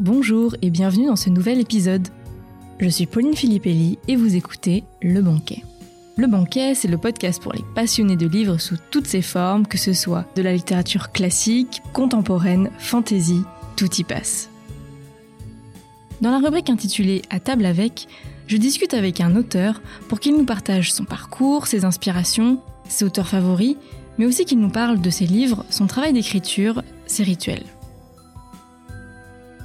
bonjour et bienvenue dans ce nouvel épisode. Je suis Pauline Filippelli et vous écoutez Le Banquet. Le Banquet, c'est le podcast pour les passionnés de livres sous toutes ses formes, que ce soit de la littérature classique, contemporaine, fantasy, tout y passe. Dans la rubrique intitulée À table avec, je discute avec un auteur pour qu'il nous partage son parcours, ses inspirations, ses auteurs favoris, mais aussi qu'il nous parle de ses livres, son travail d'écriture, ses rituels.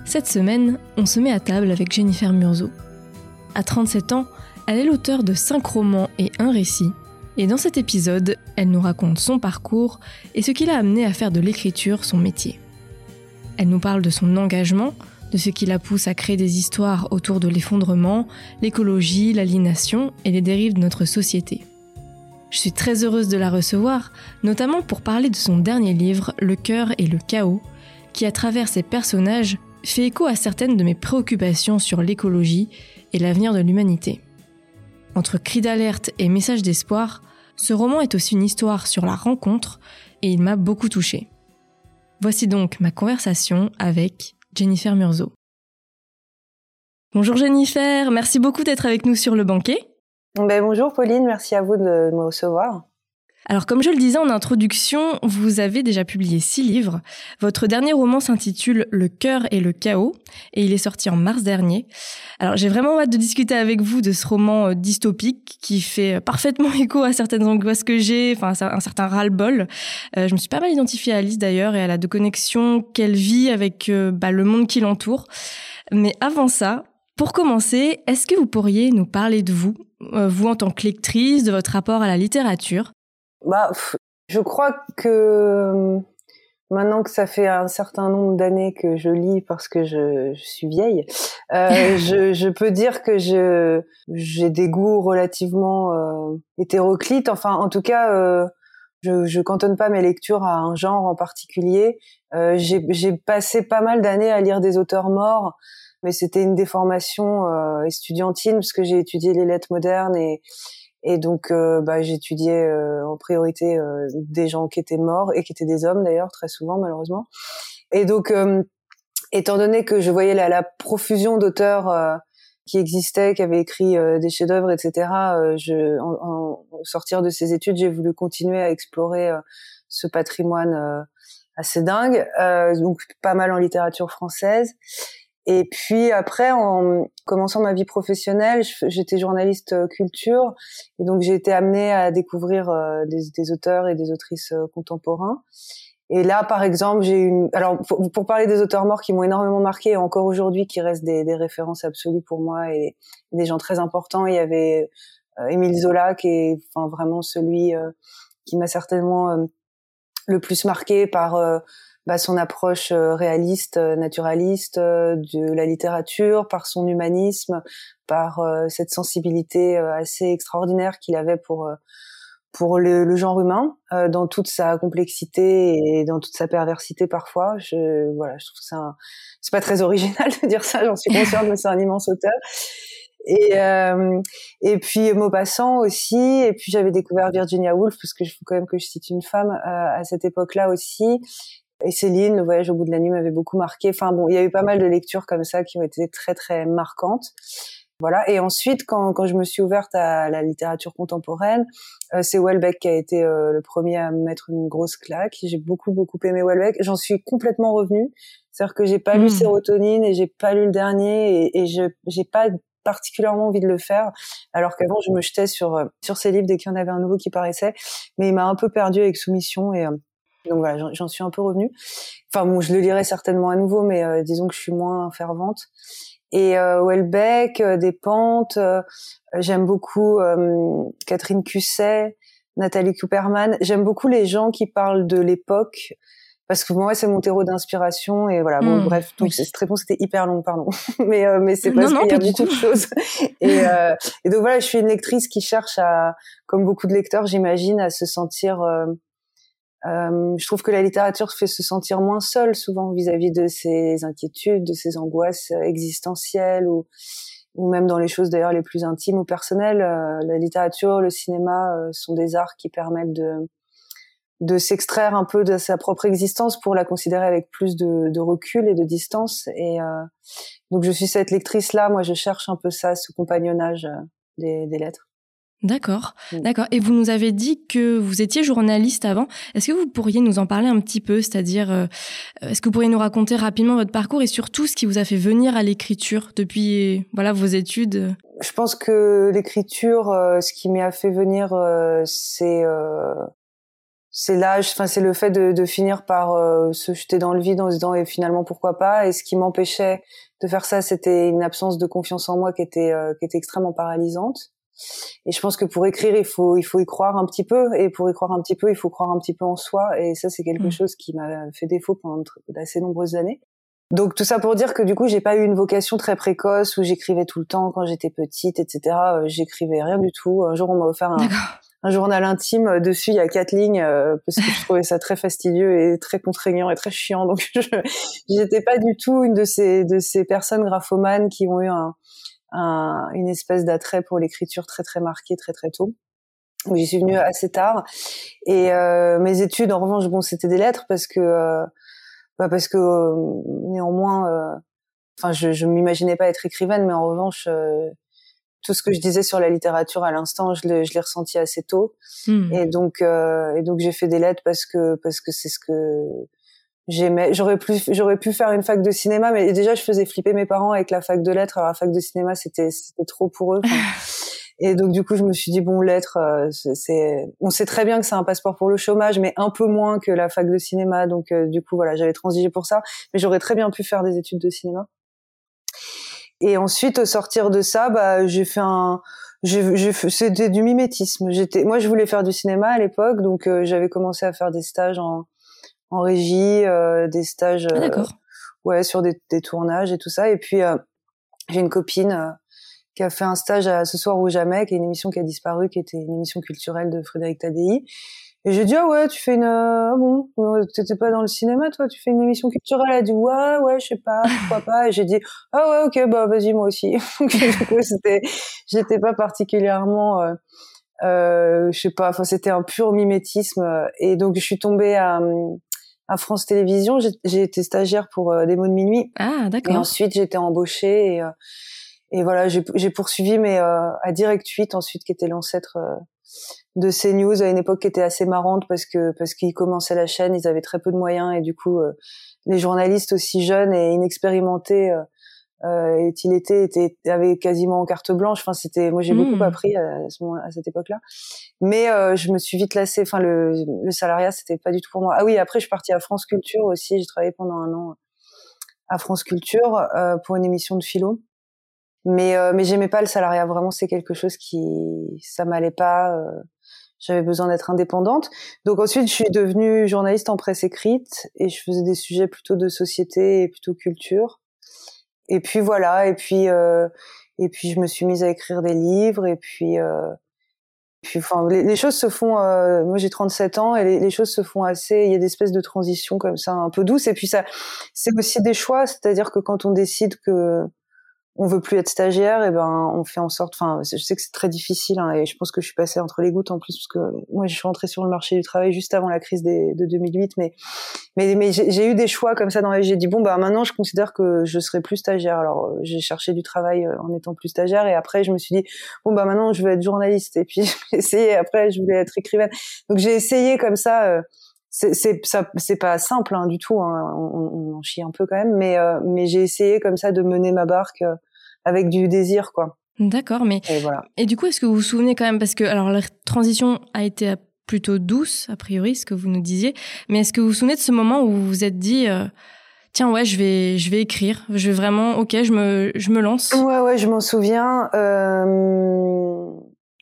Cette semaine, on se met à table avec Jennifer Murzo. À 37 ans, elle est l'auteur de 5 romans et un récit, et dans cet épisode, elle nous raconte son parcours et ce qui l'a amené à faire de l'écriture son métier. Elle nous parle de son engagement, de ce qui la pousse à créer des histoires autour de l'effondrement, l'écologie, l'aliénation et les dérives de notre société. Je suis très heureuse de la recevoir, notamment pour parler de son dernier livre, Le cœur et le chaos, qui à travers ses personnages fait écho à certaines de mes préoccupations sur l'écologie et l'avenir de l'humanité. Entre cris d'alerte et messages d'espoir, ce roman est aussi une histoire sur la rencontre et il m'a beaucoup touchée. Voici donc ma conversation avec Jennifer Murzo. Bonjour Jennifer, merci beaucoup d'être avec nous sur le banquet. Ben, bonjour Pauline, merci à vous de me recevoir. Alors comme je le disais en introduction, vous avez déjà publié six livres. Votre dernier roman s'intitule Le cœur et le chaos et il est sorti en mars dernier. Alors j'ai vraiment hâte de discuter avec vous de ce roman euh, dystopique qui fait parfaitement écho à certaines angoisses que j'ai, enfin un certain ras-le-bol. Euh, je me suis pas mal identifiée à Alice d'ailleurs et à la de connexion qu'elle vit avec euh, bah, le monde qui l'entoure. Mais avant ça, pour commencer, est-ce que vous pourriez nous parler de vous, vous en tant que lectrice, de votre rapport à la littérature? Bah, je crois que euh, maintenant que ça fait un certain nombre d'années que je lis parce que je, je suis vieille, euh, je, je, peux dire que je j'ai des goûts relativement euh, hétéroclites. Enfin, en tout cas, euh, je, je cantonne pas mes lectures à un genre en particulier. J'ai passé pas mal d'années à lire des auteurs morts, mais c'était une déformation euh, estudiantine parce que j'ai étudié les lettres modernes et et donc, euh, bah, j'étudiais euh, en priorité euh, des gens qui étaient morts et qui étaient des hommes d'ailleurs, très souvent malheureusement. Et donc, étant donné que je voyais la, la profusion d'auteurs qui existaient, qui avaient écrit des chefs-d'œuvre, etc., je, en, en, sortir de ces études, j'ai voulu continuer à explorer ce patrimoine assez dingue, donc pas mal en littérature française. Et puis après, en commençant ma vie professionnelle, j'étais journaliste euh, culture, et donc j'ai été amenée à découvrir euh, des, auteurs et des autrices euh, contemporains. Et là, par exemple, j'ai une. Alors, pour, parler des auteurs morts qui m'ont énormément marqué, et encore aujourd'hui, qui restent des, références absolues pour moi et des gens très importants. Il y avait Émile Zola, qui est vraiment celui qui m'a certainement le plus marqué par bah, son approche euh, réaliste, euh, naturaliste euh, de la littérature, par son humanisme, par cette sensibilité assez extraordinaire qu'il avait pour pour le, genre humain dans toute sa complexité et dans toute sa perversité parfois. Je voilà, je trouve c'est c'est pas très original de dire ça, j'en suis consciente, mais c'est un immense auteur. Et euh, et puis Maupassant aussi. Et puis j'avais découvert Virginia Woolf parce que je faut quand même que je cite une femme à cette époque-là aussi. Et Céline, le voyage au bout de la nuit m'avait beaucoup marqué. Enfin bon, il y a eu pas mal de lectures comme ça qui ont été très très marquantes. Voilà. Et ensuite, quand, quand je me suis ouverte à la littérature contemporaine, euh, c'est Welbeck qui a été euh, le premier à me mettre une grosse claque. J'ai beaucoup beaucoup aimé Welbeck. J'en suis complètement revenue. C'est-à-dire que j'ai pas lu hmm. Sérotonine et j'ai pas lu le dernier et, et je j'ai pas particulièrement envie de le faire, alors qu'avant je me jetais sur euh, sur ces livres dès qu'il y en avait un nouveau qui paraissait. Mais il m'a un peu perdu avec Soumission et donc voilà, j'en suis un peu revenue. Enfin bon, je le lirai certainement à nouveau, mais euh, disons que je suis moins fervente. Et euh, Welbeck, euh, Despentes, euh, j'aime beaucoup Catherine Cusset, Nathalie Cooperman. J'aime beaucoup les gens qui parlent de l'époque parce que moi c'est mon terreau d'inspiration et voilà bon mmh, bref donc cette réponse était hyper longue pardon mais mais c'est parce qu'il y a beaucoup de choses et, et donc voilà je suis une lectrice qui cherche à comme beaucoup de lecteurs j'imagine à se sentir euh, je trouve que la littérature fait se sentir moins seul souvent vis-à-vis de ses inquiétudes, de ses angoisses existentielles ou, même dans les choses d'ailleurs les plus intimes ou personnelles. Euh, la littérature, le cinéma euh, sont des arts qui permettent de s'extraire un peu de sa propre existence pour la considérer avec plus de, recul et de distance. Et euh, donc je suis cette lectrice-là. Moi, je cherche un peu ça, ce compagnonnage euh, des lettres. D'accord, mm. d'accord. Et vous nous avez dit que vous étiez journaliste avant. Est-ce que vous pourriez nous en parler un petit peu? C'est-à-dire, euh, est-ce que vous pourriez nous raconter rapidement votre parcours et surtout ce qui vous a fait venir à l'écriture depuis voilà vos études? Je pense que l'écriture, ce qui m'y a fait venir, c'est c'est l'âge, enfin c'est le fait de, de finir par euh, se jeter dans le vide en se disant et finalement pourquoi pas? Et ce qui m'empêchait de faire ça, c'était une absence de confiance en moi qui était euh, qui était extrêmement paralysante. Et je pense que pour écrire, il faut il faut y croire un petit peu. Et pour y croire un petit peu, il faut croire un petit peu en soi. Et ça, c'est quelque mmh. chose qui m'a fait défaut pendant d'assez nombreuses années. Donc tout ça pour dire que du coup j'ai pas eu une vocation très précoce où j'écrivais tout le temps quand j'étais petite, etc. Euh, j'écrivais rien du tout. Un jour on m'a offert un, un journal intime. Dessus, il y a quatre lignes euh, parce que je trouvais ça très fastidieux et très contraignant et très chiant. Donc, je n'étais pas du tout une de ces de ces personnes graphomanes qui ont eu un, un une espèce d'attrait pour l'écriture très très marqué très très tôt. J'y suis venue assez tard. Et euh, mes études, en revanche, bon, c'était des lettres parce que euh, bah parce que néanmoins, enfin, je, je m'imaginais pas être écrivaine, mais en revanche tout ce que je disais sur la littérature à l'instant, je l'ai, je l'ai ressenti assez tôt. Hmm. Et donc, euh, et donc j'ai fait des lettres parce que parce que c'est ce que j'aimais. J'aurais pu j'aurais pu faire une fac de cinéma, mais déjà je faisais flipper mes parents avec la fac de lettres. Alors la fac de cinéma, c'était c'était trop pour eux. et donc du coup, je me suis dit bon, lettres, euh, c'est, on sait très bien que c'est un passeport pour le chômage, mais un peu moins que la fac de cinéma. Donc euh, du coup, voilà, j'avais transigé pour ça, mais j'aurais très bien pu faire des études de cinéma. Et ensuite, au sortir de ça, bah, j'ai fait un, j'ai, c'était du mimétisme. J'étais, moi, je voulais faire du cinéma à l'époque, donc euh, j'avais commencé à faire des stages en, en régie, euh, des stages, ah, d'accord. ouais, sur des, des, tournages et tout ça. Et puis, euh, j'ai une copine qui a fait un stage à Ce soir ou jamais, qui est une émission qui a disparu, qui était une émission culturelle de Frédéric Tadei. Et j'ai dit ah ouais tu fais une ah bon t'étais pas dans le cinéma toi tu fais une émission culturelle? Elle a dit ouais ouais je sais pas pourquoi pas et j'ai dit ah ouais ok bah vas-y moi aussi du coup c'était j'étais pas particulièrement euh, euh, je sais pas enfin c'était un pur mimétisme et donc je suis tombée à à France Télévisions j'ai été stagiaire pour euh, des mots de minuit. Ah d'accord. et ensuite j'étais embauchée et euh, et voilà j'ai poursuivi mais euh, à Direct 8 ensuite qui était l'ancêtre de CNews à une époque qui était assez marrante parce que parce qu'ils commençaient la chaîne, ils avaient très peu de moyens et du coup euh, les journalistes aussi jeunes et inexpérimentés euh, euh et-il était, était avaient quasiment carte blanche. Enfin c'était moi j'ai beaucoup hmm. appris à, ce moment, à cette époque-là. Mais euh, je me suis vite lassée. Enfin le, le salariat c'était pas du tout pour moi. Ah oui après je suis partie à France Culture aussi. J'ai travaillé pendant un an à France Culture euh, pour une émission de philo mais euh, mais j'aimais pas le salariat vraiment c'est quelque chose qui ça m'allait pas euh, j'avais besoin d'être indépendante donc ensuite je suis devenue journaliste en presse écrite et je faisais des sujets plutôt de société et plutôt culture et puis voilà et puis euh, et puis je me suis mise à écrire des livres et puis euh, puis enfin les, choses se font euh, moi j'ai 37 ans et les, les, choses se font assez il y a des espèces de transitions comme ça un peu douces et puis ça c'est aussi des choix c'est-à-dire que quand on décide que on veut plus être stagiaire, et ben on fait en sorte. Enfin, je sais que c'est très difficile, hein, et je pense que je suis passée entre les gouttes en plus parce que moi je suis rentrée sur le marché du travail juste avant la crise de 2008, mais mais, mais j'ai eu des choix comme ça dans la J'ai dit bon bah maintenant je considère que je serai plus stagiaire. Alors euh, j'ai cherché du travail euh, en étant plus stagiaire, et après je me suis dit bon bah maintenant je veux être journaliste, et puis j'ai essayé. Après je voulais être écrivaine, donc j'ai essayé comme ça. Euh, c'est ça c'est pas simple hein, du tout hein. on, on, en chie un peu quand même mais mais j'ai essayé comme ça de mener ma barque avec du désir, quoi. D'accord, mais et, voilà. et du coup, est-ce que vous vous souvenez quand même, parce que alors la transition a été plutôt douce, a priori, ce que vous nous disiez, mais est-ce que vous vous souvenez de ce moment où vous vous êtes dit, euh, tiens, ouais, je vais, je vais écrire, je vais vraiment, ok, je me, je me lance. Ouais, ouais, je m'en souviens. Euh...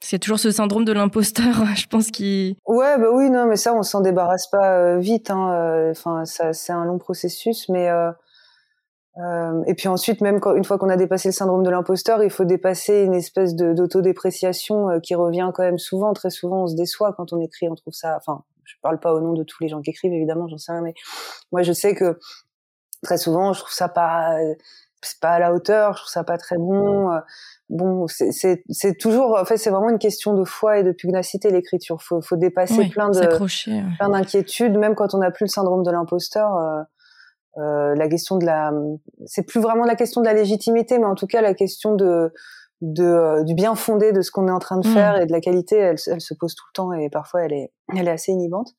C'est toujours ce syndrome de l'imposteur, je pense qui. Ouais, bah oui, non, mais ça, on s'en débarrasse pas euh, vite. Hein. Euh, enfin, ça, c'est un long processus, mais euh, et puis ensuite, même quand, une fois qu'on a dépassé le syndrome de l'imposteur, il faut dépasser une espèce d'autodépréciation euh, qui revient quand même souvent. Très souvent, on se déçoit quand on écrit, on trouve ça. Enfin, je parle pas au nom de tous les gens qui écrivent, évidemment, j'en sais rien, mais moi, je sais que très souvent, je trouve ça pas c'est pas à la hauteur, je trouve ça pas très bon. Euh, bon, c'est toujours, en fait, c'est vraiment une question de foi et de pugnacité l'écriture. Faut, faut dépasser plein de, plein d'inquiétudes, même quand on n'a plus le syndrome de l'imposteur. Euh, la question de la, c'est plus vraiment la question de la légitimité, mais en tout cas la question de, de euh, du bien fondé de ce qu'on est en train de mm. faire et de la qualité, elle, elle, se pose tout le temps et parfois elle est, elle est assez inhibante.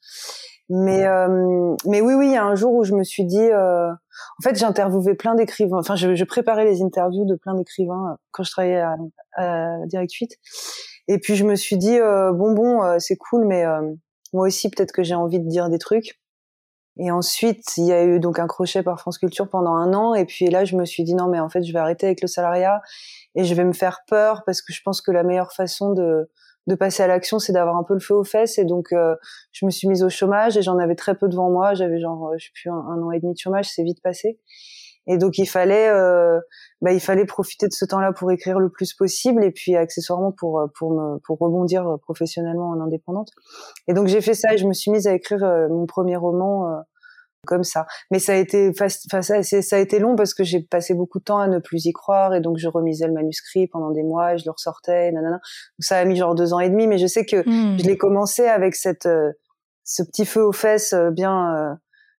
Mais euh, mais oui oui, il y a un jour où je me suis dit, euh, en fait, j'interviewais plein d'écrivains. Enfin, je, je, préparais les interviews de plein d'écrivains euh, quand je travaillais à, à Direct 8. Et puis je me suis dit, euh, bon bon, euh, c'est cool, mais moi aussi peut-être que j'ai envie de dire des trucs. Et ensuite, il y a eu donc un crochet par France Culture pendant un an. Et puis là, je me suis dit non, mais en fait, je vais arrêter avec le salariat et je vais me faire peur parce que je pense que la meilleure façon de de passer à l'action, c'est d'avoir un peu le feu aux fesses. Et donc, euh, je me suis mise au chômage et j'en avais très peu devant moi. J'avais genre, euh, je sais plus, un, an et demi de chômage, c'est vite passé. Et donc, il fallait, euh, bah, il fallait profiter de ce temps-là pour écrire le plus possible et puis accessoirement pour pour me pour rebondir professionnellement en indépendante. Et donc, j'ai fait ça et je me suis mise à écrire mon premier roman comme ça. Mais ça a été, enfin ça, ça a été long parce que j'ai passé beaucoup de temps à ne plus y croire et donc je remisais le manuscrit pendant des mois et je le ressortais, nanana. ça a mis genre deux ans et demi, mais je sais que hmm. je l'ai commencé avec cette, euh, ce petit feu aux fesses euh, bien, euh,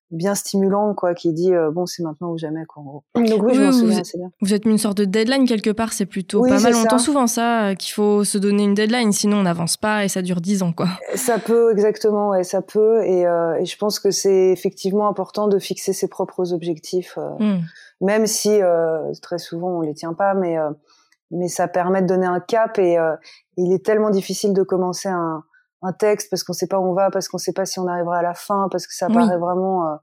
bien stimulant quoi qui dit euh, bon c'est maintenant ou jamais quoi donc oui, je m'en souviens assez bien. vous êtes mis une sorte de deadline quelque part c'est plutôt pas mal. On entend souvent ça euh, qu'il faut se donner une deadline sinon on n'avance pas et ça dure dix ans quoi. Ça peut exactement ouais ça peut. Et, euh, et je pense que c'est effectivement important de fixer ses propres objectifs hmm. même si très souvent on les tient pas mais mais ça permet de donner un cap et il est tellement difficile de commencer un un texte parce qu'on sait pas où on va, parce qu'on sait pas si on arrivera à la fin, parce que ça paraît vraiment, euh,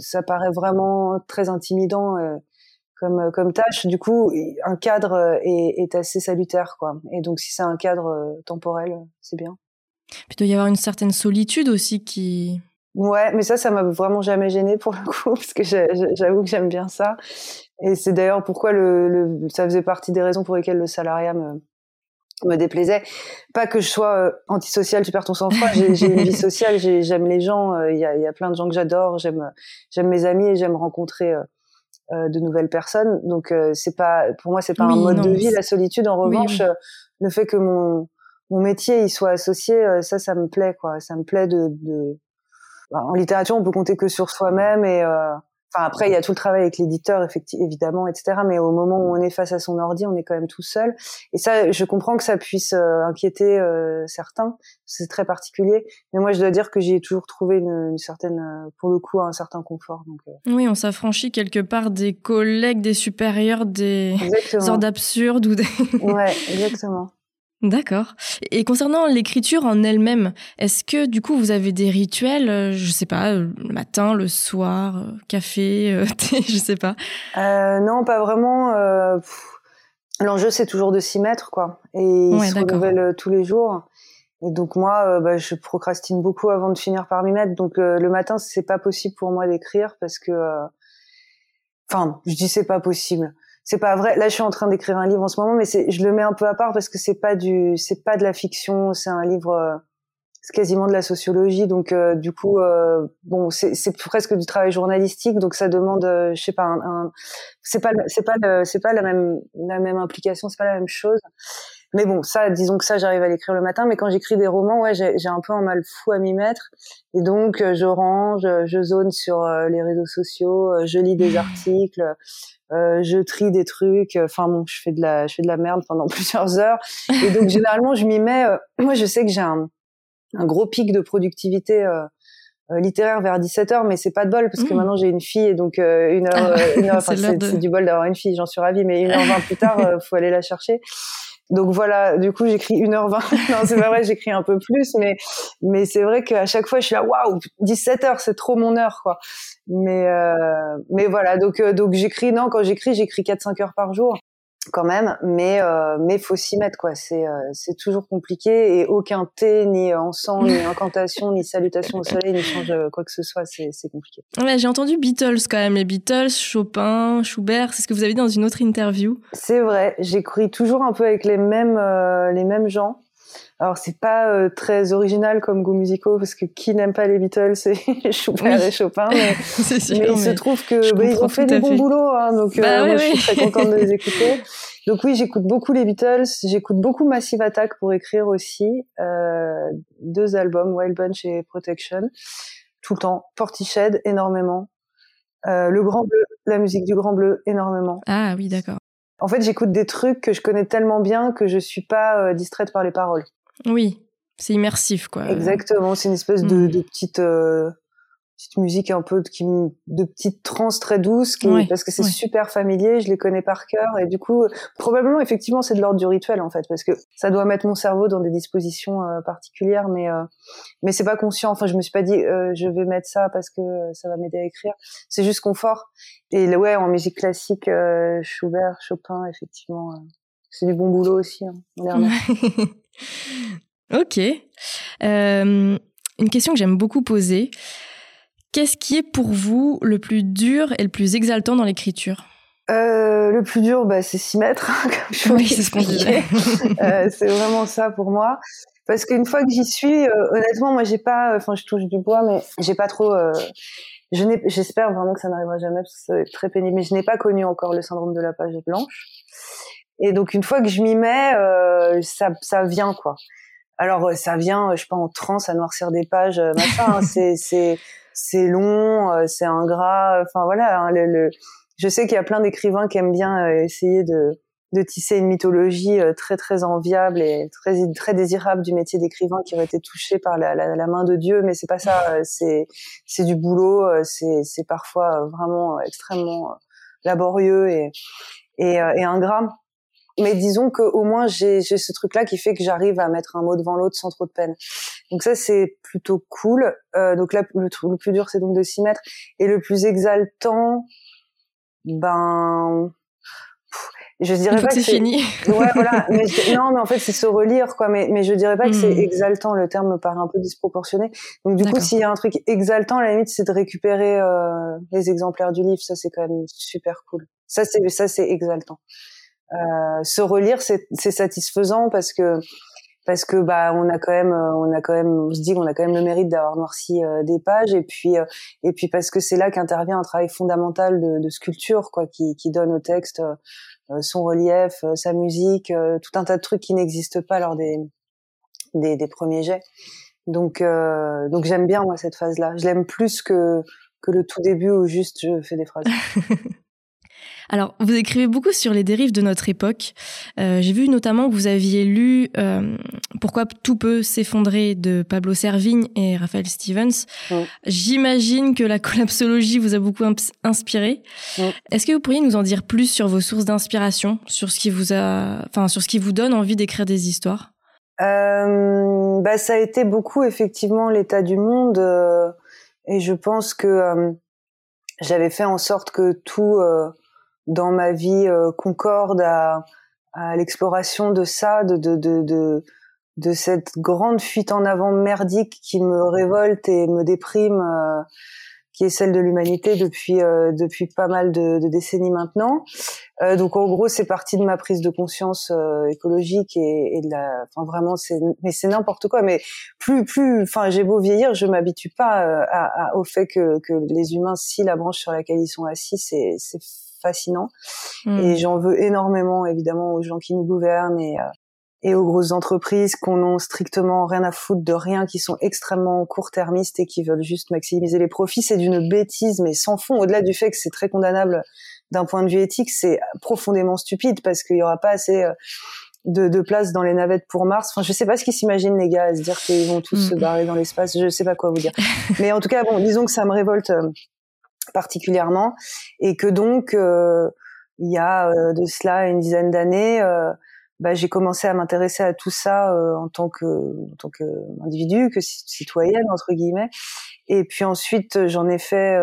ça paraît vraiment très intimidant euh, comme euh, comme tâche. Du coup, un cadre est, est assez salutaire, quoi. Et donc, si c'est un cadre temporel, c'est bien. Puis il doit y avoir une certaine solitude aussi qui. Ouais, mais ça, ça m'a vraiment jamais gêné pour le coup, parce que j'avoue que j'aime bien ça. Et c'est d'ailleurs pourquoi le, le, ça faisait partie des raisons pour lesquelles le salariat me, me déplaisait. Pas que je sois euh, antisocial, tu perds ton sang-froid. J'ai une vie sociale, j'aime les gens. Euh, il y, a, y, a, plein de gens que j'adore. J'aime, j'aime mes amis et j'aime rencontrer euh, euh, de nouvelles personnes. Donc c'est pas, pour moi, c'est pas un mode de vie la solitude. En revanche, le fait que mon mon métier il soit associé, ça, ça me plaît quoi. Ça me plaît de, de... Bah, en littérature, on peut compter que sur soi-même et Enfin, après, il y a tout le travail avec l'éditeur, évidemment, etc. Mais au moment où on est face à son ordi, on est quand même tout seul. Et ça, je comprends que ça puisse euh, inquiéter euh, certains. C'est très particulier. Mais moi, je dois dire que j'ai toujours trouvé une, une, certaine, euh, pour le coup, un certain confort. Donc, oui, on s'affranchit quelque part des collègues, des supérieurs, des sortes absurdes ou des. ouais, exactement. D'accord. Et concernant l'écriture en elle-même, est-ce que du coup vous avez des rituels, euh, je sais pas, euh, le matin, le soir, euh, café, thé, je sais pas? Euh, Non, pas vraiment. Euh, L'enjeu c'est toujours de s'y mettre, quoi. Et il se renouvelle tous les jours. Et donc moi, bah, je procrastine beaucoup avant de finir par m'y mettre. Donc le matin, c'est pas possible pour moi d'écrire parce que, enfin, je dis c'est pas possible c'est pas vrai. Là, je suis en train d'écrire un livre en ce moment, mais je le mets un peu à part parce que c'est pas du, c'est pas de la fiction, c'est un livre, euh, c'est quasiment de la sociologie. Donc, euh, du coup, euh, bon, c'est, presque du travail journalistique, donc ça demande, je sais pas, un, c'est pas, c'est pas, c'est pas la même, la même implication, c'est pas la même chose. Mais bon, ça, disons que ça, j'arrive à l'écrire le matin. Mais quand j'écris des romans, ouais, j'ai un peu un mal fou à m'y mettre. Et donc, je range, je zone sur les réseaux sociaux, je lis des articles, euh, je trie des trucs. Enfin bon, je fais de la, je fais de la merde pendant plusieurs heures. Et donc généralement, je m'y mets. Euh, moi, je sais que j'ai un, un, gros pic de productivité. Euh, euh littéraire vers 17 heures mais c'est pas de bol parce que mmh. maintenant j'ai une fille et donc une heure, une heure c'est du bol d'avoir une fille j'en suis ravie mais une heure vingt plus tard faut aller la chercher donc voilà, du coup j'écris 1h20. non, c'est pas vrai, j'écris un peu plus, mais mais c'est vrai qu'à chaque fois je suis là, waouh, 17 heures, c'est trop mon heure, quoi. Mais euh, mais voilà, donc euh, donc j'écris, non, quand j'écris, j'écris 4-5 heures par jour quand même, mais euh, mais faut s'y mettre quoi. C'est euh, c'est toujours compliqué et aucun thé, ni encens, ni incantation, ni salutation au soleil, ni change quoi que ce soit. C'est c'est compliqué. Ouais, j'ai entendu Beatles quand même, les Beatles, Chopin, Schubert. C'est ce que vous avez dit dans une autre interview. C'est vrai. J'écris toujours un peu avec les mêmes euh, les mêmes gens. Alors c'est pas euh, très original comme goût musicaux parce que qui n'aime pas les Beatles c'est Schubert et Chopin. Mais, sûr, mais, il se trouve que bah, ils ont fait des bons boulots, hein, donc bah euh, moi, je suis très contente de les écouter. Donc oui, j'écoute beaucoup les Beatles, j'écoute beaucoup Massive Attack pour écrire aussi euh, deux albums, Wild Bunch et Protection, tout le temps. Portiched énormément, le Grand Bleu, la musique du Grand Bleu énormément. Ah oui, d'accord. En fait, j'écoute des trucs que je connais tellement bien que je suis pas euh, distraite par les paroles. Oui, c'est immersif, quoi. Exactement, c'est une espèce de, hmm. de petite euh, petite musique un peu qui de petites trans très douces qui, parce que c'est super familier je les connais par cœur et du coup probablement effectivement c'est de l'ordre du rituel en fait parce que ça doit mettre mon cerveau dans des dispositions euh, particulières mais euh, mais c'est pas conscient. Enfin je me suis pas dit euh, je vais mettre ça parce que ça va m'aider à écrire. C'est juste confort. Et ouais en musique classique Schubert Chopin effectivement c'est du bon boulot aussi hein, ok. Une question que j'aime beaucoup poser Qu'est-ce qui est pour vous le plus dur et le plus exaltant dans l'écriture? Euh, le plus dur, bah, c'est s'y mettre. Comme oui, c'est ce qu'on disait. euh, c'est vraiment ça pour moi. Parce qu'une fois que j'y suis, euh, honnêtement, moi, j'ai pas, enfin, je touche du bois, mais j'ai pas trop. Je n'ai, j'espère vraiment que ça n'arrivera jamais parce que c'est très pénible. Mais je n'ai pas connu encore le syndrome de la page blanche. Et donc, une fois que je m'y mets, ça, ça vient quoi. Alors, ça vient, je sais pas, en transe à noircir des pages, machin. Hein, c'est, c'est c'est long, euh, c'est ingrat. Enfin voilà, hein, le, je sais qu'il y a plein d'écrivains qui aiment bien euh, essayer de, de tisser une mythologie euh, très très enviable et très très désirable du métier d'écrivain qui aurait été touché par la, la, main de Dieu, mais c'est pas ça. C'est c'est du boulot. C'est c'est parfois vraiment extrêmement laborieux et et, et ingrat mais disons qu'au moins j'ai ce truc-là qui fait que j'arrive à mettre un mot devant l'autre sans trop de peine. Donc ça c'est plutôt cool. Euh, donc là le, le plus dur c'est donc de s'y mettre et le plus exaltant, ben je dirais pas que, c'est fini. Ouais, voilà. Mais non, mais en fait, c'est se relire, quoi. Mais, mais je dirais pas que c'est hmm. exaltant. Le terme me paraît un peu disproportionné. Donc, du coup, s'il y a un truc exaltant, à la limite, c'est de récupérer euh, les exemplaires du livre. Ça, c'est quand même super cool. Ça, c'est ça, c'est exaltant. Euh, se relire, c'est satisfaisant parce que parce que bah on a quand même euh, on a quand même on se dit qu'on a quand même le mérite d'avoir noirci euh, des pages et puis et puis parce que c'est là qu'intervient un travail fondamental de, de, sculpture quoi qui, qui donne au texte son relief sa musique tout un tas de trucs qui n'existent pas lors des, des, des premiers jets. Donc donc j'aime bien moi cette phase là je l'aime plus que que le tout début où juste je fais des phrases Alors, vous écrivez beaucoup sur les dérives de notre époque. Euh, j'ai vu notamment que vous aviez lu euh, Pourquoi tout peut s'effondrer de Pablo Servigne et Raphaël Stevens. J'imagine que la collapsologie vous a beaucoup inspiré. Est-ce que vous pourriez nous en dire plus sur vos sources d'inspiration, sur ce qui vous a, enfin, sur ce qui vous donne envie d'écrire des histoires? Euh, bah, ça a été beaucoup effectivement l'état du monde, et je pense que j'avais fait en sorte que tout dans ma vie euh, concorde à, l'exploration de ça, de, de, de, de, de cette grande fuite en avant merdique qui me révolte et me déprime, euh, qui est celle de l'humanité depuis euh, depuis pas mal de, de décennies maintenant. Euh, donc en gros, c'est parti de ma prise de conscience écologique et, et, de la, enfin vraiment, c'est mais c'est n'importe quoi. Mais plus plus, enfin j'ai beau vieillir, je m'habitue pas à, au fait que, que les humains, si la branche sur laquelle ils sont assis, c'est c'est fascinant. Hmm. Et j'en veux énormément, évidemment, aux gens qui nous gouvernent et, euh, et aux grosses entreprises qu'on n'ont strictement rien à foutre de rien, qui sont extrêmement court-termistes et qui veulent juste maximiser les profits. C'est d'une bêtise, mais sans fond. Au-delà du fait que c'est très condamnable d'un point de vue éthique, c'est profondément stupide parce qu'il y aura pas assez euh, de, de, place dans les navettes pour Mars. Enfin, je sais pas ce qu'ils s'imaginent les gars à se dire qu'ils vont tous se hmm. barrer dans l'espace. Je sais pas quoi vous dire. Mais en tout cas, bon, disons que ça me révolte euh, particulièrement, et que donc euh, il y a euh, de cela une dizaine d'années, euh, bah, j'ai commencé à m'intéresser à tout ça en tant que en tant que citoyenne entre guillemets, et puis ensuite j'en ai fait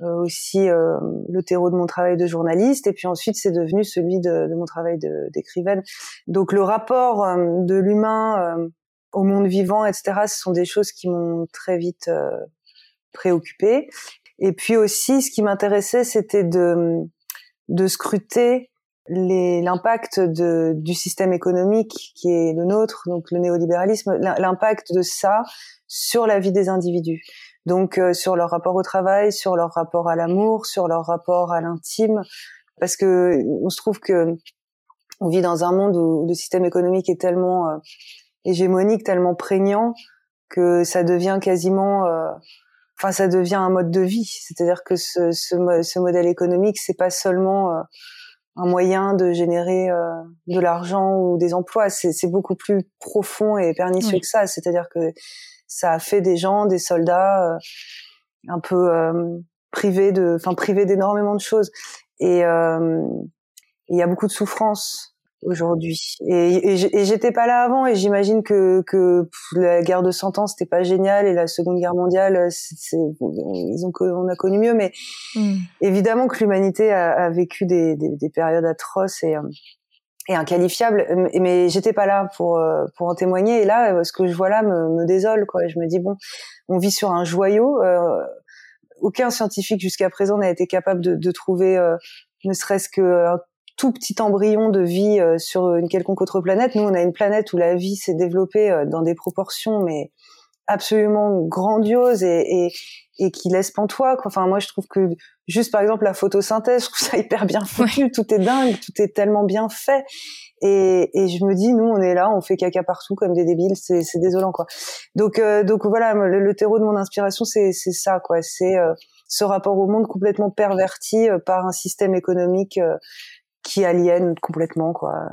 aussi le terreau de mon travail de journaliste, et puis ensuite c'est devenu celui de, mon travail d'écrivaine. Donc le rapport de l'humain au monde vivant, etc., ce sont des choses qui m'ont très vite préoccupée. Et puis aussi, ce qui m'intéressait, c'était de scruter l'impact du système économique qui est le nôtre, donc le néolibéralisme, l'impact de ça sur la vie des individus. Donc euh, sur leur rapport au travail, sur leur rapport à l'amour, sur leur rapport à l'intime, parce que on se trouve que on vit dans un monde où le système économique est tellement euh, hégémonique, tellement prégnant que ça devient quasiment, euh, enfin ça devient un mode de vie. C'est-à-dire que ce, ce, ce, modèle économique, c'est pas seulement un moyen de générer de l'argent ou des emplois, c'est beaucoup plus profond et pernicieux que ça. C'est-à-dire que ça a fait des gens, des soldats, euh, un peu euh, privés de, enfin privés d'énormément de choses. Et euh, il y a beaucoup de souffrance aujourd'hui. Et, et, j'étais pas là avant, et j'imagine que, que la guerre de Cent Ans c'était pas génial, et la Seconde Guerre mondiale, c'est, ils ont, on a connu mieux, mais hmm. évidemment que l'humanité a, a vécu des, des, des, périodes atroces et et inqualifiable. Mais j'étais pas là pour euh, pour en témoigner. Et là, euh, ce que je vois là me, me désole. Quoi. Je me dis bon, on vit sur un joyau. Euh, aucun scientifique jusqu'à présent n'a été capable de, de trouver, ne serait-ce que un tout petit embryon de vie sur une quelconque autre planète. Nous, on a une planète où la vie s'est développée dans des proportions, mais absolument grandiose et, et, et qui laisse pantois. Quoi. Enfin, moi, je trouve que juste, par exemple, la photosynthèse, je trouve ça hyper bien foutu. Tout est dingue, tout est tellement bien fait. Et, et, je me dis, nous, on est là, on fait caca partout comme des débiles. C'est, c'est désolant, quoi. Donc, euh, donc voilà, le, terreau de mon inspiration, c'est, c'est ça, quoi. C'est euh, ce rapport au monde complètement perverti euh, par un système économique qui aliène complètement, quoi.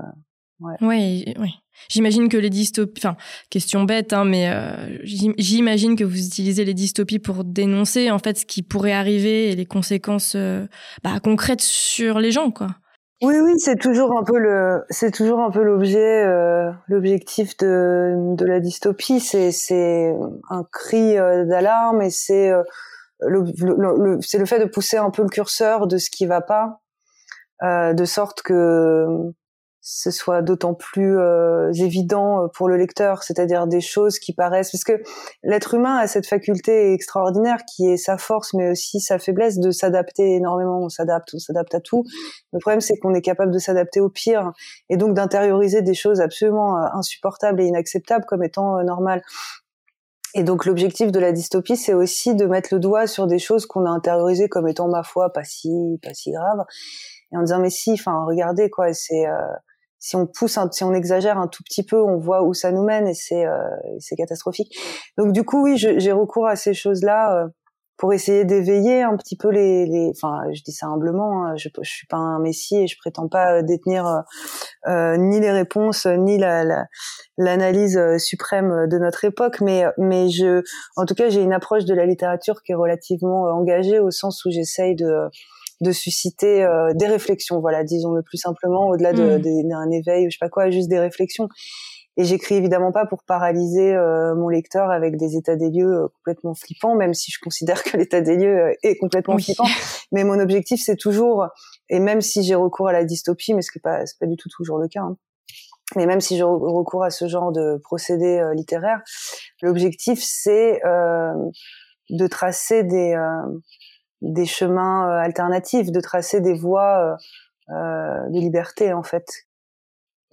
Ouais. Oui, oui. J'imagine que les dystopies, enfin, question bête, hein, mais euh, j'imagine que vous utilisez les dystopies pour dénoncer en fait ce qui pourrait arriver et les conséquences euh, bah, concrètes sur les gens, quoi. Oui, oui, c'est toujours un peu le, c'est toujours un peu l'objet, euh, l'objectif de, de la dystopie. C'est, c'est un cri d'alarme et c'est le, le, c'est le fait de pousser un peu le curseur de ce qui va pas, de sorte que ce soit d'autant plus euh, évident euh, pour le lecteur, c'est-à-dire des choses qui paraissent parce que l'être humain a cette faculté extraordinaire qui est sa force mais aussi sa faiblesse de s'adapter énormément, on s'adapte, on s'adapte à tout. Le problème c'est qu'on est capable de s'adapter au pire et donc d'intérioriser des choses absolument euh, insupportables et inacceptables comme étant normales. Et donc l'objectif de la dystopie, c'est aussi de mettre le doigt sur des choses qu'on a intériorisées comme étant ma foi pas si pas si grave, et en disant mais si, enfin regardez quoi, c'est si on pousse, si on exagère un tout petit peu, on voit où ça nous mène et c'est euh, c'est catastrophique. Donc du coup, oui, j'ai recours à ces choses-là euh, pour essayer d'éveiller un petit peu les, les, Enfin, je dis ça humblement. Hein, je, je suis pas un messie et je prétends pas détenir euh, ni les réponses ni la l'analyse suprême de notre époque, mais mais je, en tout cas, j'ai une approche de la littérature qui est relativement engagée au sens où j'essaye de de susciter euh, des réflexions, voilà, disons le plus simplement, au-delà mm. d'un éveil ou je sais pas quoi, juste des réflexions. Et j'écris évidemment pas pour paralyser euh, mon lecteur avec des états des lieux euh, complètement flippants, même si je considère que l'état des lieux est complètement flippant. Mais mon objectif, c'est toujours, et même si j'ai recours à la dystopie, mais ce n'est pas, pas du tout toujours le cas, hein, mais même si je recours à ce genre de procédé littéraire, l'objectif, c'est de tracer des des chemins euh, alternatifs, de tracer des voies euh, euh, de liberté en fait.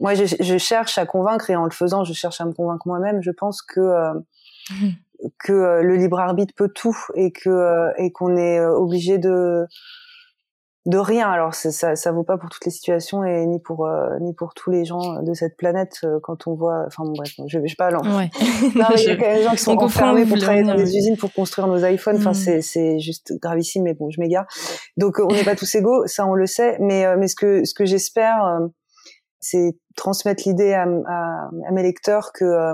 Moi, je, je, cherche à convaincre et en le faisant, je cherche à me convaincre moi-même. Je pense que mmh. que le libre arbitre peut tout et que et qu'on est obligé de de rien. Alors ça, ça vaut pas pour toutes les situations et ni pour euh, ni pour tous les gens de cette planète euh, quand on voit. Enfin bon, bref, je vais pas. Alors, ouais. non, mais il y a quand même des gens qui sont enfermés pour travailler dans des usines pour construire nos iPhones. Enfin, mm. c'est c'est juste gravissime, mais bon, je m'égare. Donc on n'est pas tous égaux, ça on le sait. Mais euh, mais ce que ce que j'espère, c'est transmettre l'idée à, à, à, mes lecteurs que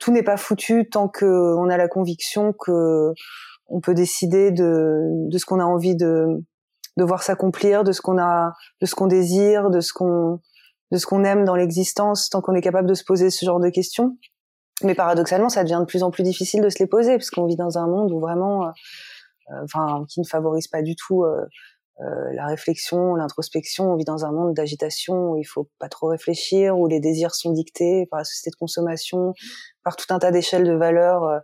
tout n'est pas foutu tant que on a la conviction que on peut décider de de ce qu'on a envie de de voir s'accomplir, de ce qu'on a, de ce qu'on désire, de ce qu'on, de ce qu'on aime dans l'existence, tant qu'on est capable de se poser ce genre de questions. Mais paradoxalement, ça devient de plus en plus difficile de se les poser, parce qu'on vit dans un monde où vraiment, euh, euh, enfin, qui ne favorise pas du tout euh, la réflexion, l'introspection. On vit dans un monde d'agitation où il faut pas trop réfléchir, où les désirs sont dictés par la société de consommation, par tout un tas d'échelles de valeurs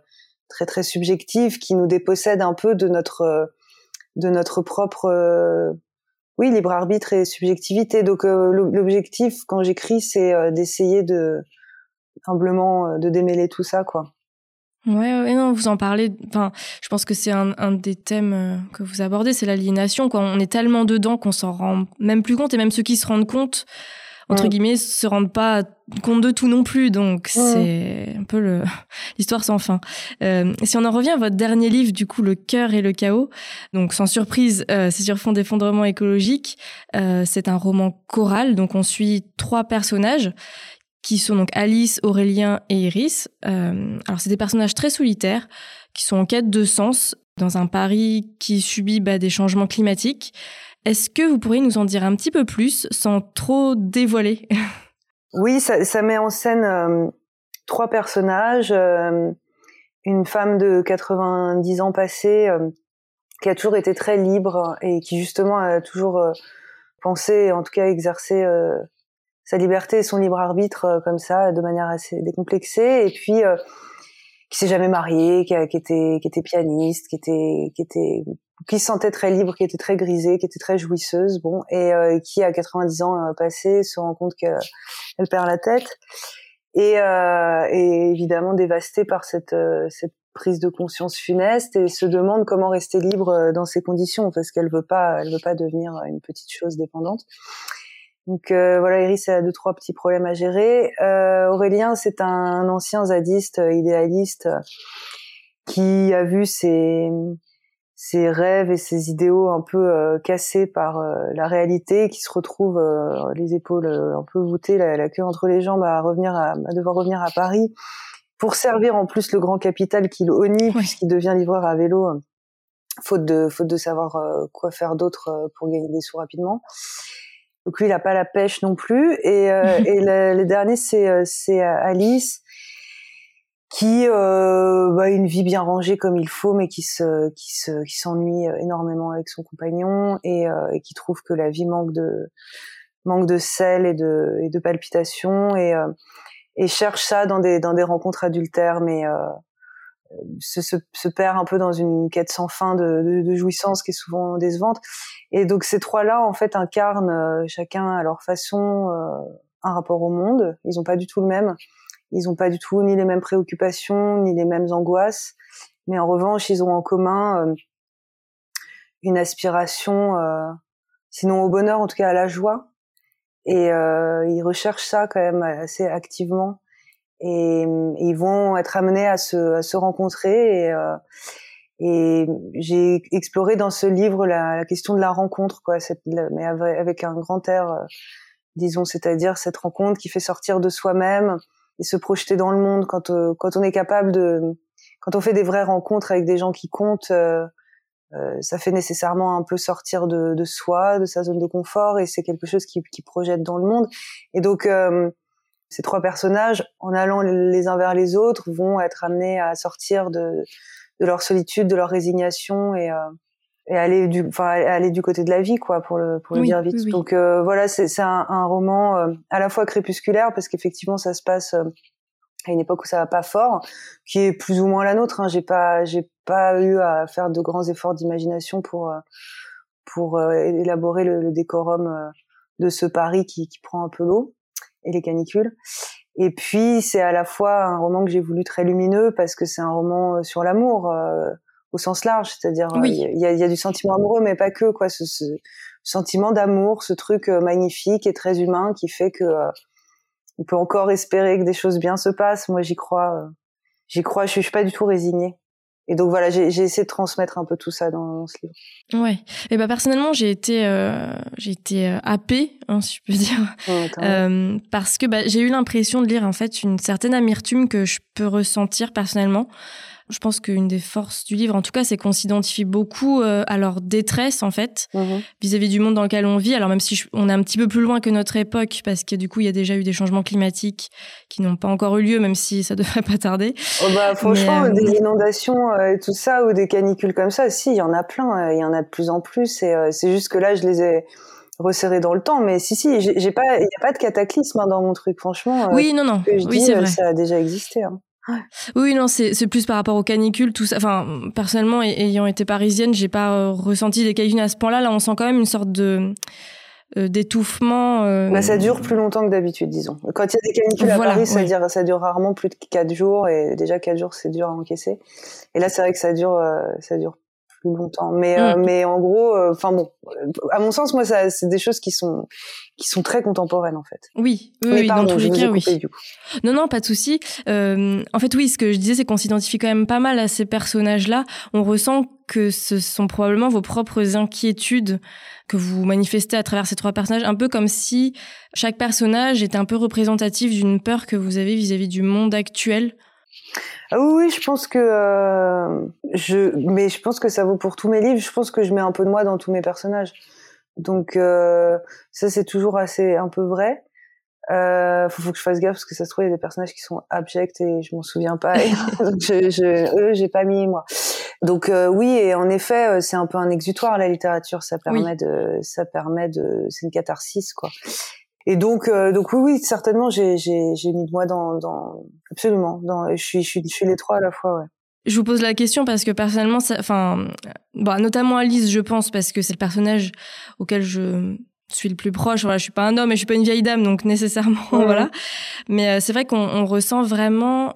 très très subjectives qui nous dépossèdent un peu de notre de notre propre euh, oui, libre arbitre et subjectivité. Donc l'objectif quand j'écris, c'est d'essayer de humblement de démêler tout ça, quoi. Ouais, ouais, non, vous en parlez. Enfin, je pense que c'est un, un, des thèmes euh, que vous abordez, c'est l'aliénation. Quoi, on est tellement dedans qu'on s'en rend même plus compte, et même ceux qui se rendent compte, entre guillemets, se rendent pas compte de tout non plus. Donc c'est un peu le l'histoire sans fin. Euh, si on en revient à votre dernier livre, du coup, Le cœur et le chaos. Donc sans surprise, euh, c'est sur fond d'effondrement écologique. Euh, c'est un roman choral, donc on suit trois personnages qui sont donc Alice, Aurélien et Iris. Euh, alors c'est des personnages très solitaires qui sont en quête de sens dans un Paris qui subit bah, des changements climatiques. Est-ce que vous pourriez nous en dire un petit peu plus sans trop dévoiler? Oui, ça, met en scène euh, trois personnages. Euh, une femme de 90 ans passés euh, qui a toujours été très libre et qui justement a toujours pensé, en tout cas exercé sa liberté et son libre arbitre comme ça, de manière assez décomplexée. Et puis qui s'est jamais marié, qui, était pianiste, qui était qui se sentait très libre, qui était très grisée, qui était très jouisseuse, bon, et euh, qui à 90 ans euh, passé se rend compte qu'elle perd la tête et, euh, et évidemment dévastée par cette cette prise de conscience funeste et se demande comment rester libre dans ces conditions parce qu'elle veut pas elle veut pas devenir une petite chose dépendante. Donc euh, voilà, Iris a deux trois petits problèmes à gérer. Euh, Aurélien, c'est un ancien zadiste, euh, idéaliste, qui a vu ses ses rêves et ses idéaux un peu cassés par la réalité, qui se retrouve les épaules un peu voûtées, la, queue entre les jambes, à revenir à, devoir revenir à Paris pour servir en plus le grand capital qu'il honnie puisqu'il devient livreur à vélo, faute de faute de savoir quoi faire d'autre pour gagner des sous rapidement. Donc lui, il a pas la pêche non plus. Et, euh, et le, dernier, c'est euh, c'est euh, Alice qui euh, bah, une vie bien rangée comme il faut, mais qui se qui se qui s'ennuie énormément avec son compagnon et, et, qui trouve que la vie manque de manque de sel et de et de palpitations et et cherche ça dans des dans des rencontres adultères, mais se, se, se, perd un peu dans une quête sans fin de, de, de, jouissance qui est souvent décevante. Et donc ces trois-là, en fait, incarnent euh, chacun à leur façon euh, un rapport au monde. Ils n'ont pas du tout le même. Ils n'ont pas du tout ni les mêmes préoccupations, ni les mêmes angoisses. Mais en revanche, ils ont en commun euh, une aspiration, sinon au bonheur, en tout cas à la joie. Et ils recherchent ça quand même assez activement et, ils vont être amenés à se, à se rencontrer et, euh, et j'ai exploré dans ce livre la, question de la rencontre quoi mais avec un grand air euh, disons c'est-à-dire cette rencontre qui fait sortir de soi-même et se projeter dans le monde quand euh, quand on est capable de quand on fait des vraies rencontres avec des gens qui comptent euh, ça fait nécessairement un peu sortir de, de, soi, de sa zone de confort, et c'est quelque chose qui, qui projette dans le monde. Et donc, ces trois personnages, en allant les uns vers les autres, vont être amenés à sortir de, de leur solitude, de leur résignation et, euh, et aller du, enfin aller du côté de la vie, quoi, pour le pour le dire vite. Donc euh, voilà, c'est un, un, roman euh, à la fois crépusculaire parce qu'effectivement ça se passe euh, à une époque où ça va pas fort, qui est plus ou moins la nôtre. Hein. J'ai pas j'ai pas eu à faire de grands efforts d'imagination pour pour élaborer le, le décorum de ce Paris qui, qui prend un peu l'eau et les canicules. Et puis c'est à la fois un roman que j'ai voulu très lumineux parce que c'est un roman euh, sur l'amour euh, au sens large, c'est-à-dire euh, il y, a, y, a, du sentiment amoureux, mais pas que quoi, ce, ce sentiment d'amour, ce truc magnifique et très humain qui fait que on peut encore espérer que des choses bien se passent. Moi j'y crois, j'y crois, je suis, je suis pas du tout résignée. Et donc voilà, j'ai essayé de transmettre un peu tout ça dans, ce livre. Ouais. Et bah personnellement, j'ai été, euh, j'ai été euh, happée, hein, si je peux dire, euh, parce que bah, j'ai eu l'impression de lire en fait une certaine amertume que je peux ressentir personnellement je pense qu'une des forces du livre, en tout cas, c'est qu'on s'identifie beaucoup euh, à leur détresse, en fait, mhm. vis-à-vis du monde dans lequel on vit. Alors même si on est un petit peu plus loin que notre époque, parce que du coup, il y a déjà eu des changements climatiques qui n'ont pas encore eu lieu, même si ça devrait pas tarder. Oh bah, franchement, euh, des inondations euh, et tout ça, ou des canicules comme ça, si, il y en a plein, il y en a de plus en plus. Et c'est juste que là, je les ai resserrés dans le temps, mais si, si, j'ai pas, il n'y a pas de cataclysme hein, dans mon truc, franchement. Oui, non, non. oui, c'est vrai. Ça a déjà existé. Hein. Oui, non, c'est plus par rapport aux canicules, tout ça. Enfin, personnellement, ayant été parisienne, j'ai pas euh, ressenti des canicules à ce point-là. Là, on sent quand même une sorte de euh, d'étouffement. Euh... Bah, ça dure plus longtemps que d'habitude, disons. Quand il y a des canicules à Paris, ça, dure, ça dure rarement plus de 4 jours, et déjà 4 jours, c'est dur à encaisser. Et là, c'est vrai que ça dure, euh, ça dure plus longtemps. Mais euh, mm. mais en gros, euh, enfin bon, à mon sens, moi, ça, c'est des choses qui sont qui sont très contemporaines en fait. Oui, oui, dans tous les cas, oui. Non, non, pas de souci. Euh, en fait, oui, ce que je disais, c'est qu'on s'identifie quand même pas mal à ces personnages-là. On ressent que ce sont probablement vos propres inquiétudes que vous manifestez à travers ces trois personnages, un peu comme si chaque personnage était un peu représentatif d'une peur que vous avez vis-à-vis -vis du monde actuel. Ah oui, je pense que euh, je, mais je pense que ça vaut pour tous mes livres. Je pense que je mets un peu de moi dans tous mes personnages. Donc euh, ça c'est toujours assez un peu vrai. Euh, faut, faut que je fasse gaffe parce que ça se trouve il y a des personnages qui sont abjects et je m'en souviens pas. donc je, je, eux j'ai pas mis moi. Donc euh, oui et en effet euh, c'est un peu un exutoire la littérature. Ça permet de, ça permet de, c'est une catharsis quoi. Et donc, euh, donc oui, oui, certainement, j'ai, j'ai, j'ai mis de moi dans, dans absolument. Dans, je suis, je suis, je suis les trois à la fois. Ouais. Je vous pose la question parce que personnellement, enfin, bah, notamment Alice, je pense, parce que c'est le personnage auquel je suis le plus proche. Voilà, je suis pas un homme et je suis pas une vieille dame, donc nécessairement, voilà. Mais euh, c'est vrai qu'on on ressent vraiment.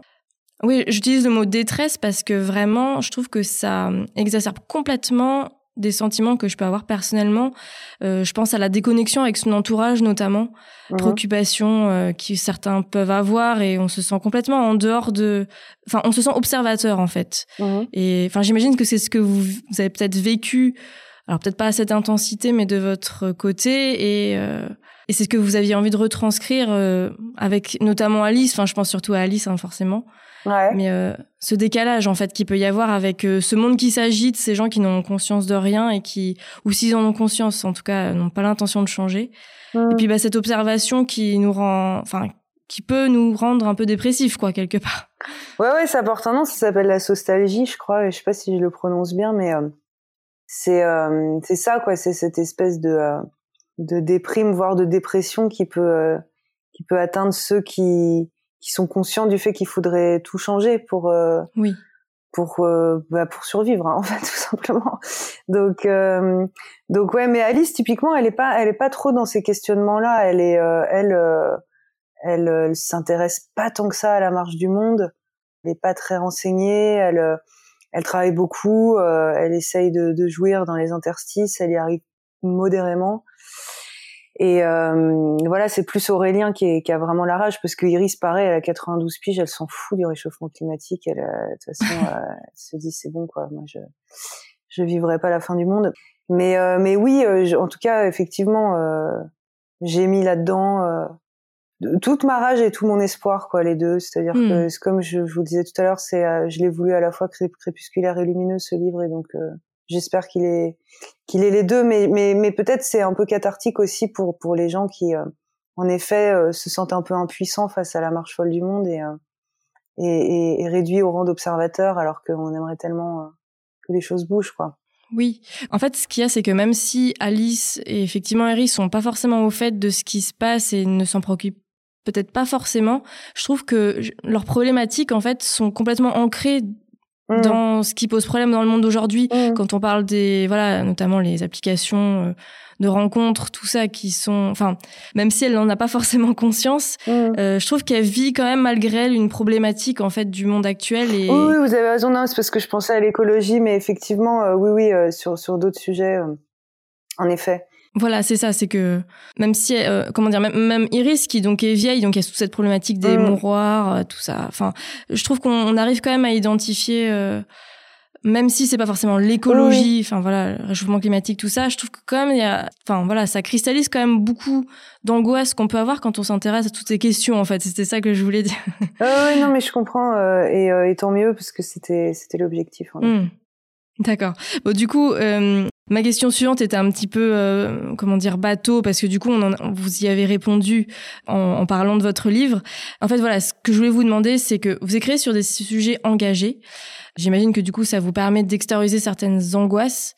Oui, j'utilise le mot détresse parce que vraiment, je trouve que ça exacerbe complètement des sentiments que je peux avoir personnellement. Euh, je pense à la déconnexion avec son entourage notamment, mmh. préoccupations euh, qui certains peuvent avoir et on se sent complètement en dehors de, enfin on se sent observateur en fait. Mmh. Et enfin j'imagine que c'est ce que vous, vous avez peut-être vécu, alors peut-être pas à cette intensité mais de votre côté et euh, et c'est ce que vous aviez envie de retranscrire euh, avec notamment Alice. Enfin je pense surtout à Alice hein, forcément. Ouais. Mais euh, ce décalage en fait qu'il peut y avoir avec euh, ce monde qui s'agite, ces gens qui n'ont conscience de rien et qui, ou s'ils en ont conscience, en tout cas, n'ont pas l'intention de changer. Mm. Et puis bah, cette observation qui nous rend, enfin, qui peut nous rendre un peu dépressifs quoi quelque part. Ouais ouais, ça porte un nom, ça s'appelle la nostalgie, je crois. Je sais pas si je le prononce bien, mais euh, c'est euh, c'est ça quoi, c'est cette espèce de de déprime voire de dépression qui peut qui peut atteindre ceux qui qui sont conscients du fait qu'il faudrait tout changer pour euh, oui. pour euh, bah, pour survivre hein, en fait tout simplement. Donc euh, donc ouais mais Alice typiquement elle est pas elle est pas trop dans ces questionnements là elle est euh, elle euh, elle, elle s'intéresse pas tant que ça à la marche du monde. Elle est pas très renseignée. Elle elle travaille beaucoup. Elle essaye de, de jouir dans les interstices. Elle y arrive modérément et euh, voilà, c'est plus Aurélien qui, est, qui, a vraiment la rage parce que Iris, pareil, elle a 92 piges, elle s'en fout du réchauffement climatique. Elle, euh, de toute façon, euh, elle se dit c'est bon quoi. Moi, je je vivrai pas la fin du monde. Mais euh, mais oui, en tout cas, effectivement, j'ai mis là-dedans toute ma rage et tout mon espoir quoi, les deux. C'est-à-dire que hmm. comme je, je, vous disais tout à l'heure, c'est je l'ai voulu à la fois crépusculaire et lumineux ce livre et donc J'espère qu'il est qu'il est les deux, mais mais mais peut-être c'est un peu cathartique aussi pour pour les gens qui, euh, en effet, euh, se sentent un peu impuissants face à la marche folle du monde et euh, et, réduits au rang d'observateurs, alors qu'on aimerait tellement que les choses bougent, quoi. Oui, en fait, ce qu'il y a, c'est que même si Alice et effectivement Harry sont pas forcément au fait de ce qui se passe et ne s'en préoccupent peut-être pas forcément, je trouve que leurs problématiques, en fait, sont complètement ancrées Mm. dans ce qui pose problème dans le monde d'aujourd'hui mm. quand on parle des voilà notamment les applications euh, de rencontres tout ça qui sont enfin même si elle n'en a pas forcément conscience mm. euh, je trouve qu'elle vit quand même malgré elle une problématique en fait du monde actuel et oui, vous avez raison c'est parce que je pensais à l'écologie mais effectivement euh, oui oui sur sur d'autres sujets en effet voilà, c'est ça, c'est que même si, euh, comment dire, même, même, Iris qui donc est vieille, donc il y a toute cette problématique des mm. mouroirs, euh, tout ça. Enfin, je trouve qu'on arrive quand même à identifier, euh, même si c'est pas forcément l'écologie, enfin voilà, le réchauffement climatique, tout ça. Je trouve que quand même il y a, enfin voilà, ça cristallise quand même beaucoup d'angoisse qu'on peut avoir quand on s'intéresse à toutes ces questions. En fait, c'était ça que je voulais dire. Ah oui, non, mais je comprends et, et, tant mieux parce que c'était c'était l'objectif. Mm. D'accord. Bon, du coup, euh, Ma question suivante était un petit peu, euh, comment dire, bateau, parce que du coup, on vous y avez répondu en, parlant de votre livre. En fait, voilà, ce que je voulais vous demander, c'est que vous écrivez sur des sujets engagés. J'imagine que du coup, ça vous permet d'extérioriser certaines angoisses.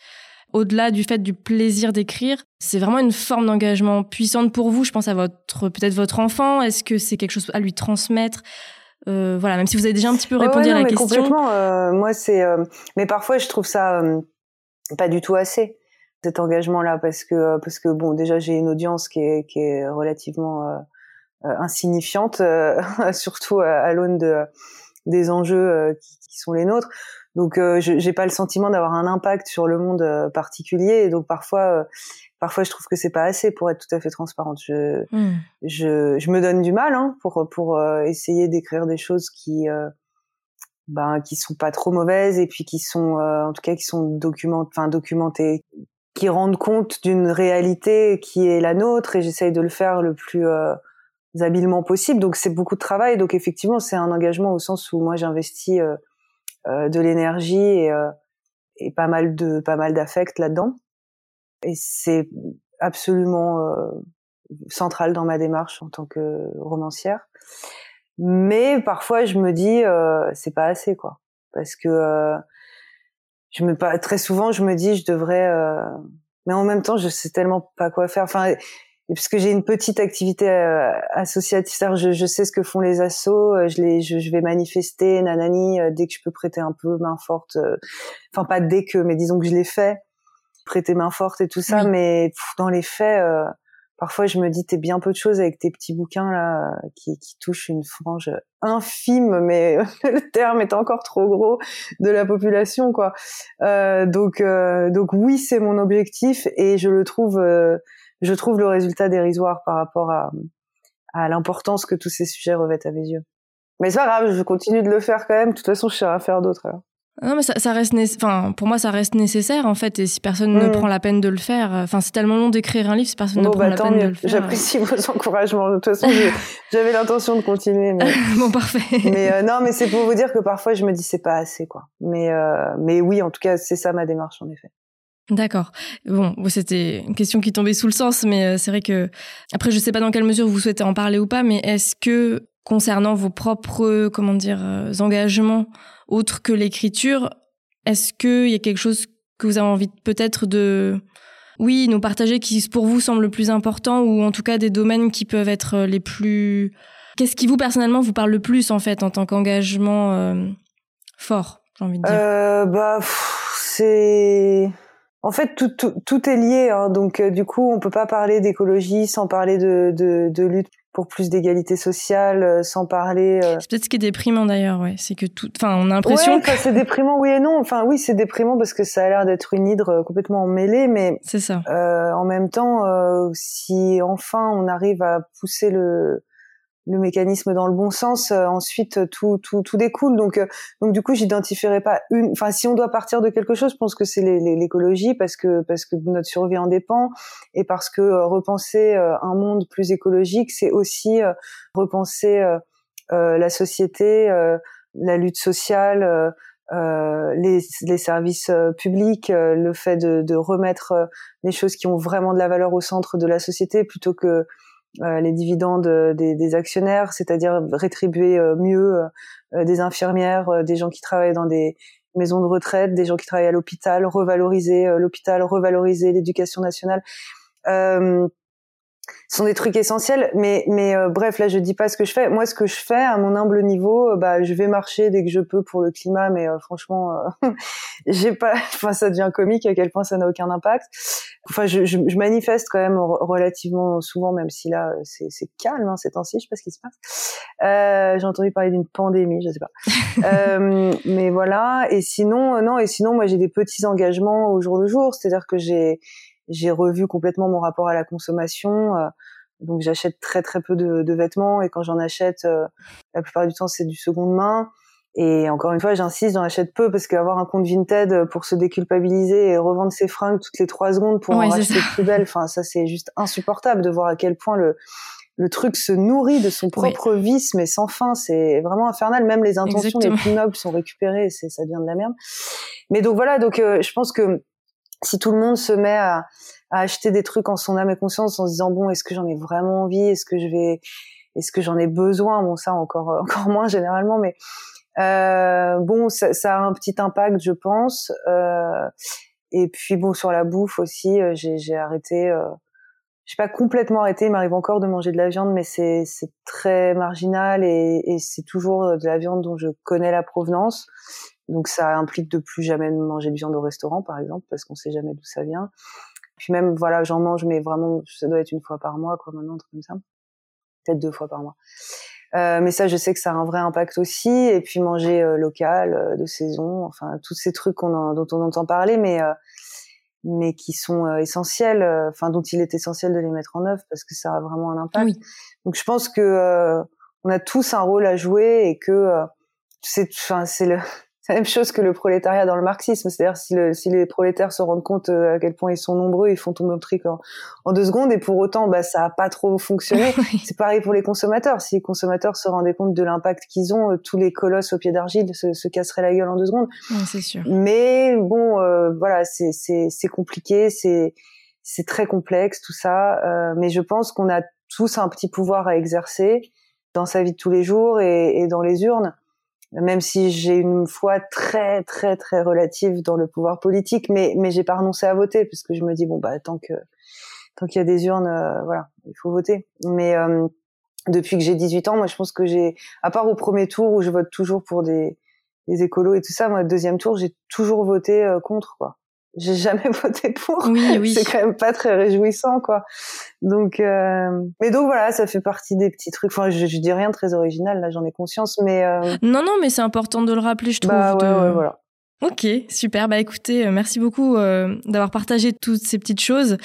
Au-delà du fait du plaisir d'écrire, c'est vraiment une forme d'engagement puissante pour vous. Je pense à votre, peut-être votre enfant. Est-ce que c'est quelque chose à lui transmettre? Voilà, même si vous avez déjà un petit peu répondu à la mais question. Complètement. moi, c'est. mais parfois, je trouve ça pas du tout assez cet engagement-là parce que parce que bon, déjà, j'ai une audience qui est qui est relativement insignifiante, surtout à, l'aune de des enjeux qui, qui, sont les nôtres. Donc, euh, j'ai pas le sentiment d'avoir un impact sur le monde particulier. Et donc, parfois, parfois je trouve que c'est pas assez pour être tout à fait transparente. Je, hmm. je, je, me donne du mal hein, pour pour euh, essayer d'écrire des choses qui euh, ben qui sont pas trop mauvaises et puis qui sont euh, en tout cas qui sont document enfin documentées qui rendent compte d'une réalité qui est la nôtre et j'essaye de le faire le plus euh, habilement possible. Donc c'est beaucoup de travail. Donc effectivement c'est un engagement au sens où moi j'investis de l'énergie et, et pas mal de pas mal d'affect là-dedans et c'est absolument euh, central dans ma démarche en tant que romancière. Mais parfois, je me dis, euh, c'est pas assez, quoi, parce que euh, je me pas très souvent, je me dis, je devrais, euh, mais en même temps, je sais tellement pas quoi faire. Enfin, parce que j'ai une petite activité euh, associative, je, je, sais ce que font les assos, je, les, je, je vais manifester, nanani, dès que je peux prêter un peu main forte. Enfin, pas dès que, mais disons que je l'ai fait prêter main forte et tout ça, mais dans les faits, euh, parfois je me dis t'es bien peu de choses avec tes petits bouquins là qui, qui touchent une frange infime, mais le terme est encore trop gros de la population quoi. Euh, donc euh, donc oui c'est mon objectif et je le trouve je trouve le résultat dérisoire par rapport à à l'importance que tous ces sujets revêtent à mes yeux. Mais c'est pas grave, je continue de le faire quand même. De toute façon, je sais rien faire d'autre. Non, mais ça, ça reste, enfin, pour moi, ça reste nécessaire en fait. Et si personne ne mm. prend la peine de le faire, euh, enfin, c'est tellement long d'écrire un livre, si personne ne prend bah, la peine de le faire. J'apprécie vos encouragements. De toute façon, j'avais l'intention de continuer. Mais... bon, parfait. mais euh, non, mais c'est pour vous dire que parfois, je me dis c'est pas assez, quoi. Mais euh, mais oui, en tout cas, c'est ça ma démarche, en effet. D'accord. Bon, c'était une question qui tombait sous le sens, mais c'est vrai que après, je sais pas dans quelle mesure vous souhaitez en parler ou pas, mais est-ce que concernant vos propres, comment dire, engagements autre que l'écriture, est-ce qu'il y a quelque chose que vous avez envie peut-être de, oui, nous partager qui pour vous semble le plus important ou en tout cas des domaines qui peuvent être les plus. Qu'est-ce qui vous personnellement vous parle le plus en fait en tant qu'engagement euh, fort, j'ai envie de dire? Euh, bah c'est. En fait, tout, tout, tout est lié, hein, donc euh, du coup, on peut pas parler d'écologie sans parler de, de, de lutte pour plus d'égalité sociale, euh, sans parler. Euh, c'est peut-être ce qui est déprimant d'ailleurs, ouais. C'est que tout, enfin, on a l'impression. Ouais, que c'est déprimant, oui et non. Enfin, oui, c'est déprimant parce que ça a l'air d'être une hydre complètement emmêlée, mais. C'est ça. Euh, en même temps, euh, si enfin on arrive à pousser le le mécanisme dans le bon sens, euh, ensuite tout, tout, tout découle. Donc, euh, donc du coup, j'identifierai pas une. Enfin, si on doit partir de quelque chose, je pense que c'est l'écologie parce que parce que notre survie en dépend et parce que euh, repenser un monde plus écologique, c'est aussi repenser la société, la lutte sociale. les, les, services publics, le fait de, de remettre les choses qui ont vraiment de la valeur au centre de la société plutôt que euh, les dividendes des, des actionnaires, c'est-à-dire rétribuer euh, mieux euh, des infirmières, des gens qui travaillent dans des maisons de retraite, des gens qui travaillent à l'hôpital, revaloriser l'hôpital, revaloriser l'éducation nationale. Euh, sont des trucs essentiels. Mais, mais euh, bref, là, je dis pas ce que je fais. Moi, ce que je fais à mon humble niveau, euh, bah, je vais marcher dès que je peux pour le climat, mais euh, franchement, j'ai pas. Enfin, ça devient comique à quel point ça n'a aucun impact. Enfin, je, je, je, manifeste quand même relativement souvent, même si là, c'est calme hein, ces temps-ci. Je sais pas ce qui se passe. j'ai entendu parler d'une pandémie, je sais pas. mais voilà. Et sinon, non. Et sinon, moi, j'ai des petits engagements au jour le jour. C'est-à-dire que j'ai j'ai revu complètement mon rapport à la consommation. Euh, donc j'achète très très peu de, de vêtements et quand j'en achète, euh, la plupart du temps c'est du seconde main. Et encore une fois, j'insiste, j'en achète peu parce qu'avoir un compte Vinted pour se déculpabiliser et revendre ses fringues toutes les trois secondes pour en racheter plus belles, enfin ça c'est juste insupportable de voir à quel point le le truc se nourrit de son propre vice, mais sans fin. C'est vraiment infernal. Même les intentions les plus nobles sont récupérées. C'est ça devient de la merde. Mais donc voilà. Donc euh, je pense que si tout le monde se met à, acheter des trucs en son âme et conscience en se disant bon est-ce que j'en ai vraiment envie? Est-ce que je vais est-ce que j'en ai besoin? Bon ça encore encore moins généralement mais euh, bon ça, ça, a un petit impact je pense euh, et puis bon sur la bouffe aussi euh, j'ai arrêté euh, j'ai pas complètement arrêté. Il m'arrive encore de manger de la viande, mais c'est c'est très marginal et, et c'est toujours de la viande dont je connais la provenance. Donc ça implique de plus jamais manger de viande au restaurant, par exemple, parce qu'on sait jamais d'où ça vient. Puis même, voilà, j'en mange, mais vraiment, ça doit être une fois par mois, quoi, maintenant, un truc comme ça. Peut-être deux fois par mois. Euh, mais ça, je sais que ça a un vrai impact aussi. Et puis manger euh, local, euh, de saison, enfin, tous ces trucs dont on entend parler, mais euh, mais qui sont essentiels, enfin, dont il est essentiel de les mettre en œuvre parce que ça a vraiment un impact. Oui. Donc, je pense que on a tous un rôle à jouer et que c'est, enfin, c'est le c'est la même chose que le prolétariat dans le marxisme. C'est-à-dire si, le, si les prolétaires se rendent compte euh, à quel point ils sont nombreux, ils font tomber le truc en, en, deux secondes. Et pour autant, bah, ça a pas trop fonctionné. c'est pareil pour les consommateurs. Si les consommateurs se rendaient compte de l'impact qu'ils ont, euh, tous les colosses au pied d'argile se, se, casseraient la gueule en deux secondes. c'est sûr. Mais bon, euh, voilà, c'est, c'est, c'est compliqué, c'est, c'est très complexe tout ça. Euh, mais je pense qu'on a tous un petit pouvoir à exercer dans sa vie de tous les jours et, et dans les urnes même si j'ai une foi très très très relative dans le pouvoir politique, mais mais j'ai pas renoncé à voter parce que je me dis bon bah tant que tant qu'il y a des urnes, euh, voilà, il faut voter. Mais euh, depuis que j'ai 18 ans, moi je pense que j'ai, à part au premier tour où je vote toujours pour des, des écolos et tout ça, moi deuxième tour j'ai toujours voté euh, contre quoi j'ai jamais voté pour. Oui, oui. C'est quand même pas très réjouissant, quoi. Donc, euh... mais donc voilà, ça fait partie des petits trucs. Enfin, je, je dis rien de très original, là, j'en ai conscience, mais. Euh... Non, non, mais c'est important de le rappeler, je trouve. Bah ouais, de... ouais, voilà. Ok, super. Bah écoutez, euh, merci beaucoup euh, d'avoir partagé toutes ces petites choses.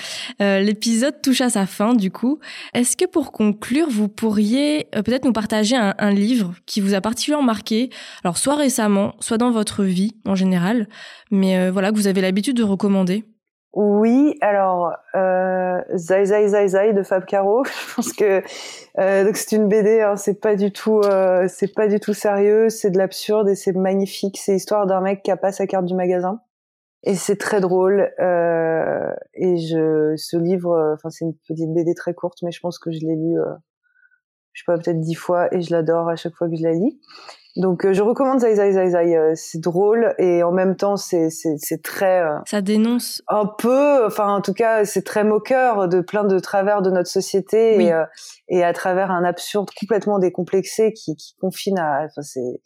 Euh, L'épisode touche à sa fin, du coup. Est-ce que pour conclure, vous pourriez peut-être nous partager un, un, livre qui vous a particulièrement marqué, alors soit récemment, soit dans votre vie en général, mais voilà que vous avez l'habitude de recommander? Oui, alors euh, Zai Zai Zai Zai de Fab Caro. Je pense que euh, donc c'est une BD, hein, c'est pas du tout, euh, c'est pas du tout sérieux, c'est de l'absurde et c'est magnifique. C'est l'histoire d'un mec qui a pas sa carte du magasin et c'est très drôle. Euh, et je, ce livre, enfin c'est une petite BD très courte, mais je pense que je l'ai lu, euh, je sais pas peut-être dix fois et je l'adore à chaque fois que je la lis. Donc euh, je recommande Zai Zai Zai Zai. Euh, c'est drôle et en même temps c'est c'est c'est très. Euh, Ça dénonce. Un peu, enfin en tout cas c'est très moqueur de plein de travers de notre société Oui. et euh, et à travers un absurde complètement décomplexé qui qui confine à. Enfin c'est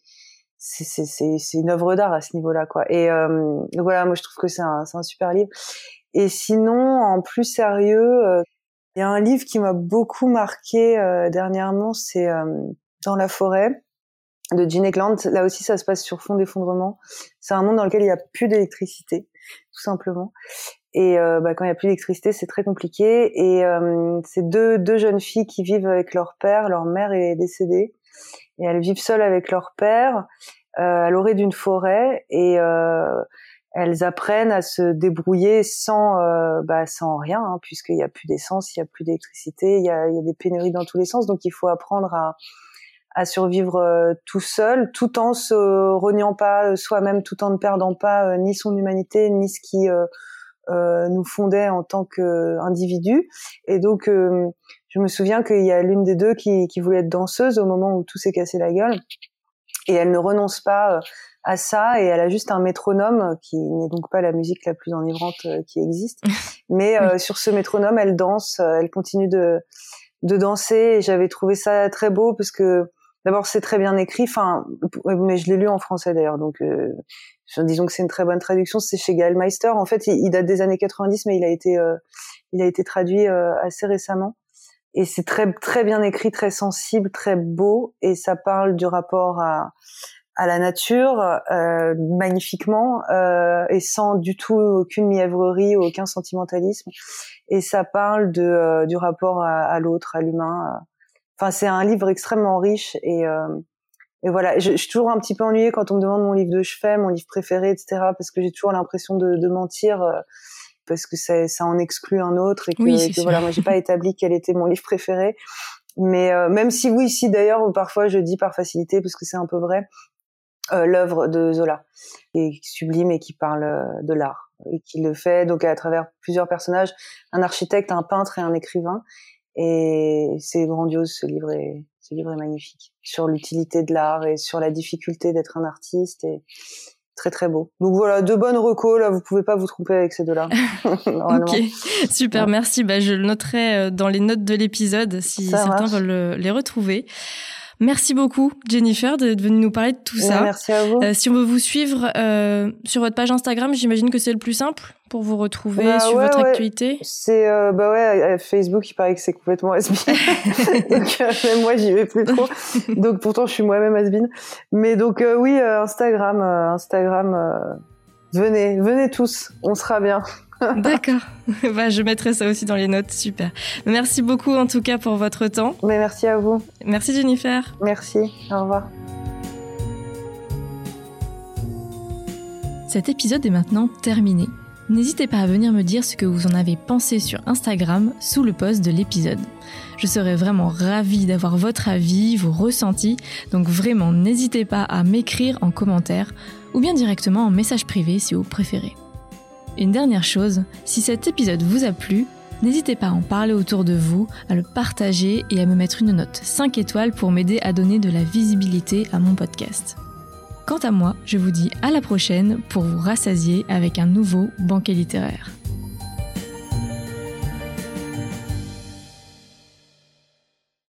c'est c'est c'est une œuvre d'art à ce niveau-là quoi. Et euh, donc voilà, moi je trouve que c'est un c'est un super livre. Et sinon en plus sérieux, euh, il y a un livre qui m'a beaucoup marqué euh, dernièrement, c'est euh, Dans la forêt de Gene Eckland. Là aussi, ça se passe sur fond d'effondrement. C'est un monde dans lequel il n'y a plus d'électricité, tout simplement. Et euh, bah, quand il n'y a plus d'électricité, c'est très compliqué. Et euh, c'est deux, deux jeunes filles qui vivent avec leur père. Leur mère est décédée. Et elles vivent seules avec leur père euh, à l'orée d'une forêt. Et euh, elles apprennent à se débrouiller sans, euh, bah, sans rien, hein, puisqu'il n'y a plus d'essence, il n'y a plus d'électricité, il y a, il y a des pénuries dans tous les sens. Donc il faut apprendre à à survivre euh, tout seul, tout en se reniant pas euh, soi-même, tout en ne perdant pas euh, ni son humanité, ni ce qui euh, euh, nous fondait en tant qu'individu. Et donc, je me souviens qu'il y a l'une des deux qui, qui, voulait être danseuse au moment où tout s'est cassé la gueule. Et elle ne renonce pas à ça, et elle a juste un métronome, qui n'est donc pas la musique la plus enivrante qui existe. Mais oui. sur ce métronome, elle danse, elle continue de, de danser, et j'avais trouvé ça très beau, parce que D'abord, c'est très bien écrit. Enfin, mais je l'ai lu en français d'ailleurs, donc euh, disons que c'est une très bonne traduction. C'est chez Gaël Meister. En fait, il, date des années 90, mais il a été, euh, il a été traduit euh, assez récemment. Et c'est très très bien écrit, très sensible, très beau, et ça parle du rapport à à la nature euh, magnifiquement euh, et sans du tout aucune mièvrerie, aucun sentimentalisme. Et ça parle de euh, du rapport à l'autre, à l'humain. Enfin, c'est un livre extrêmement riche et, euh, et voilà. Je, je, suis toujours un petit peu ennuyée quand on me demande mon livre de chevet, mon livre préféré, etc. Parce que j'ai toujours l'impression de, de, mentir euh, parce que ça, ça en exclut un autre et que, oui, et que voilà, moi j'ai pas établi quel était mon livre préféré. Mais euh, même si oui, si d'ailleurs parfois je dis par facilité parce que c'est un peu vrai, euh, l'œuvre de Zola est sublime et qui parle de l'art et qui le fait donc à travers plusieurs personnages, un architecte, un peintre et un écrivain. Et c'est grandiose, ce livre est, ce livre est magnifique. Sur l'utilité de l'art et sur la difficulté d'être un artiste. Et, très très beau. Donc voilà, deux bonnes recos là, vous pouvez pas vous tromper avec ces deux-là. ok, super, merci. Bah, je le noterai euh, dans les notes de l'épisode si certains veulent les retrouver. Merci beaucoup, Jennifer, d'être venue nous parler de tout ça. Merci à vous. Euh, si on veut vous suivre euh, sur votre page Instagram, j'imagine que c'est le plus simple pour vous retrouver bah sur votre actualité. C'est euh, bah ouais, Facebook, il paraît que c'est complètement has donc même moi, j'y vais plus trop. donc pourtant, je suis moi-même has Mais donc oui, Instagram, Instagram. venez, venez tous, on sera bien. D'accord. bah, je mettrai ça aussi dans les notes. Super. Merci beaucoup en tout cas pour votre temps. Mais merci à vous. Merci Jennifer. Merci. Au revoir. Cet épisode est maintenant terminé. N'hésitez pas à venir me dire ce que vous en avez pensé sur Instagram sous le post de l'épisode. Je serais vraiment ravie d'avoir votre avis, vos ressentis, donc vraiment n'hésitez pas à m'écrire en commentaire ou bien directement en message privé si vous préférez. Une dernière chose, si cet épisode vous a plu, n'hésitez pas à en parler autour de vous, à le partager et à me mettre une note 5 étoiles pour m'aider à donner de la visibilité à mon podcast. Quant à moi, je vous dis à la prochaine pour vous rassasier avec un nouveau banquet littéraire.